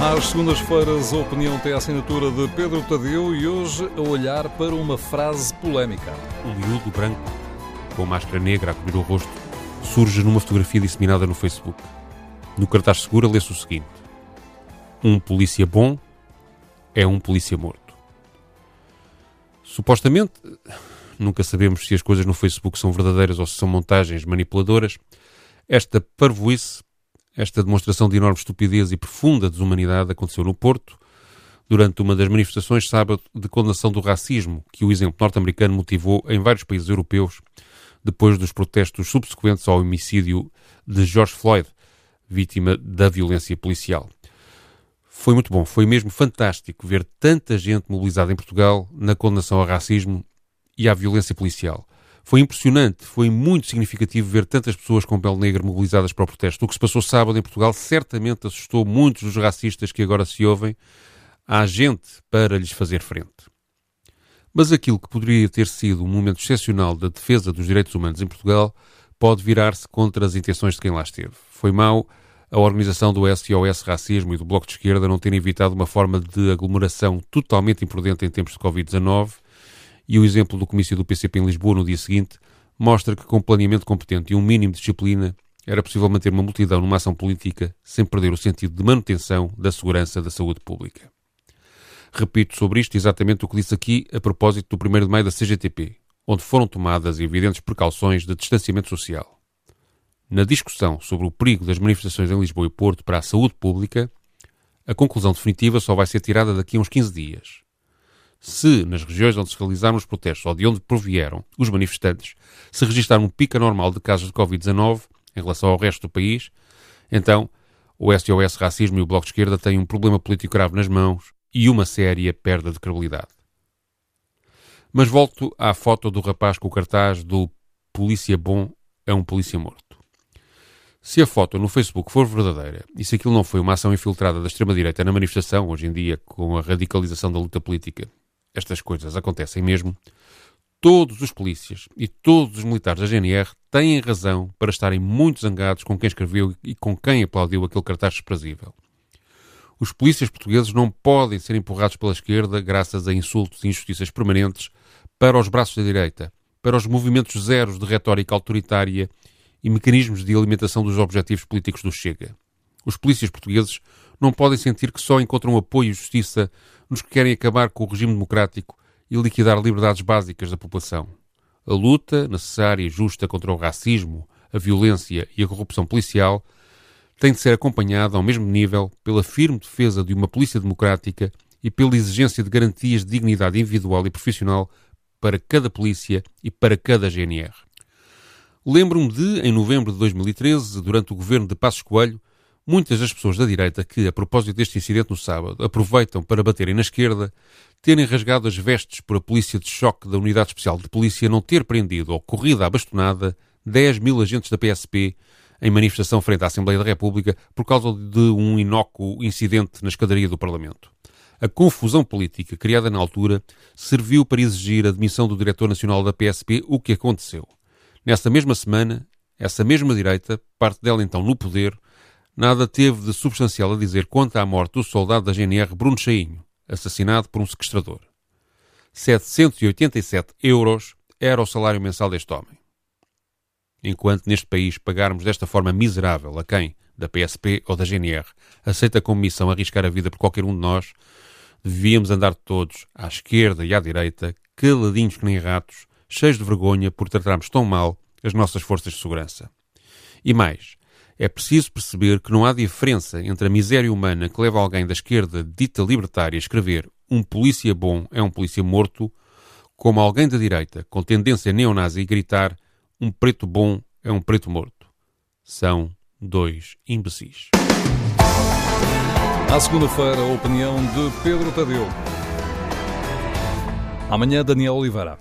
Às segundas-feiras, a opinião tem a assinatura de Pedro Tadeu e hoje a olhar para uma frase polémica. Um miúdo branco, com máscara negra a cobrir o rosto, surge numa fotografia disseminada no Facebook. No cartaz segura lê-se o seguinte: Um polícia bom é um polícia morto. Supostamente, nunca sabemos se as coisas no Facebook são verdadeiras ou se são montagens manipuladoras. Esta parvoíce esta demonstração de enorme estupidez e profunda desumanidade aconteceu no Porto, durante uma das manifestações sábado de condenação do racismo que o exemplo norte-americano motivou em vários países europeus depois dos protestos subsequentes ao homicídio de George Floyd, vítima da violência policial. Foi muito bom, foi mesmo fantástico ver tanta gente mobilizada em Portugal na condenação ao racismo e à violência policial. Foi impressionante, foi muito significativo ver tantas pessoas com pele negra mobilizadas para o protesto. O que se passou sábado em Portugal certamente assustou muitos dos racistas que agora se ouvem. Há gente para lhes fazer frente. Mas aquilo que poderia ter sido um momento excepcional da defesa dos direitos humanos em Portugal pode virar-se contra as intenções de quem lá esteve. Foi mau a organização do SOS Racismo e do Bloco de Esquerda não terem evitado uma forma de aglomeração totalmente imprudente em tempos de Covid-19 e o exemplo do comício do PCP em Lisboa no dia seguinte mostra que com planeamento competente e um mínimo de disciplina era possível manter uma multidão numa ação política sem perder o sentido de manutenção da segurança da saúde pública. Repito sobre isto exatamente o que disse aqui a propósito do 1 de maio da CGTP, onde foram tomadas evidentes precauções de distanciamento social. Na discussão sobre o perigo das manifestações em Lisboa e Porto para a saúde pública, a conclusão definitiva só vai ser tirada daqui a uns 15 dias se nas regiões onde se realizaram os protestos ou de onde provieram os manifestantes se registrar um pico anormal de casos de Covid-19 em relação ao resto do país, então o SOS Racismo e o Bloco de Esquerda têm um problema político grave nas mãos e uma séria perda de credibilidade. Mas volto à foto do rapaz com o cartaz do Polícia Bom é um Polícia Morto. Se a foto no Facebook for verdadeira e se aquilo não foi uma ação infiltrada da extrema-direita na manifestação, hoje em dia, com a radicalização da luta política estas coisas acontecem mesmo, todos os polícias e todos os militares da GNR têm razão para estarem muito zangados com quem escreveu e com quem aplaudiu aquele cartaz desprezível. Os polícias portugueses não podem ser empurrados pela esquerda, graças a insultos e injustiças permanentes, para os braços da direita, para os movimentos zeros de retórica autoritária e mecanismos de alimentação dos objetivos políticos do Chega. Os polícias portugueses não podem sentir que só encontram apoio e justiça nos que querem acabar com o regime democrático e liquidar liberdades básicas da população. A luta necessária e justa contra o racismo, a violência e a corrupção policial tem de ser acompanhada ao mesmo nível pela firme defesa de uma polícia democrática e pela exigência de garantias de dignidade individual e profissional para cada polícia e para cada GNR. Lembro-me de, em novembro de 2013, durante o governo de Passos Coelho, Muitas das pessoas da direita que, a propósito deste incidente no sábado, aproveitam para baterem na esquerda, terem rasgado as vestes por a polícia de choque da Unidade Especial de Polícia não ter prendido ou corrido à bastonada 10 mil agentes da PSP em manifestação frente à Assembleia da República por causa de um inócuo incidente na escadaria do Parlamento. A confusão política criada na altura serviu para exigir a demissão do diretor nacional da PSP, o que aconteceu. Nessa mesma semana, essa mesma direita, parte dela então no poder, nada teve de substancial a dizer quanto à morte do soldado da GNR Bruno Cheinho, assassinado por um sequestrador. 787 euros era o salário mensal deste homem. Enquanto neste país pagarmos desta forma miserável a quem, da PSP ou da GNR, aceita como missão arriscar a vida por qualquer um de nós, devíamos andar todos, à esquerda e à direita, caladinhos que nem ratos, cheios de vergonha por tratarmos tão mal as nossas forças de segurança. E mais, é preciso perceber que não há diferença entre a miséria humana que leva alguém da esquerda dita libertária a escrever um polícia bom é um polícia morto, como alguém da direita com tendência neonazi gritar um preto bom é um preto morto. São dois imbecis. À segunda-feira, a opinião de Pedro Tadeu. Amanhã, Daniel Oliveira.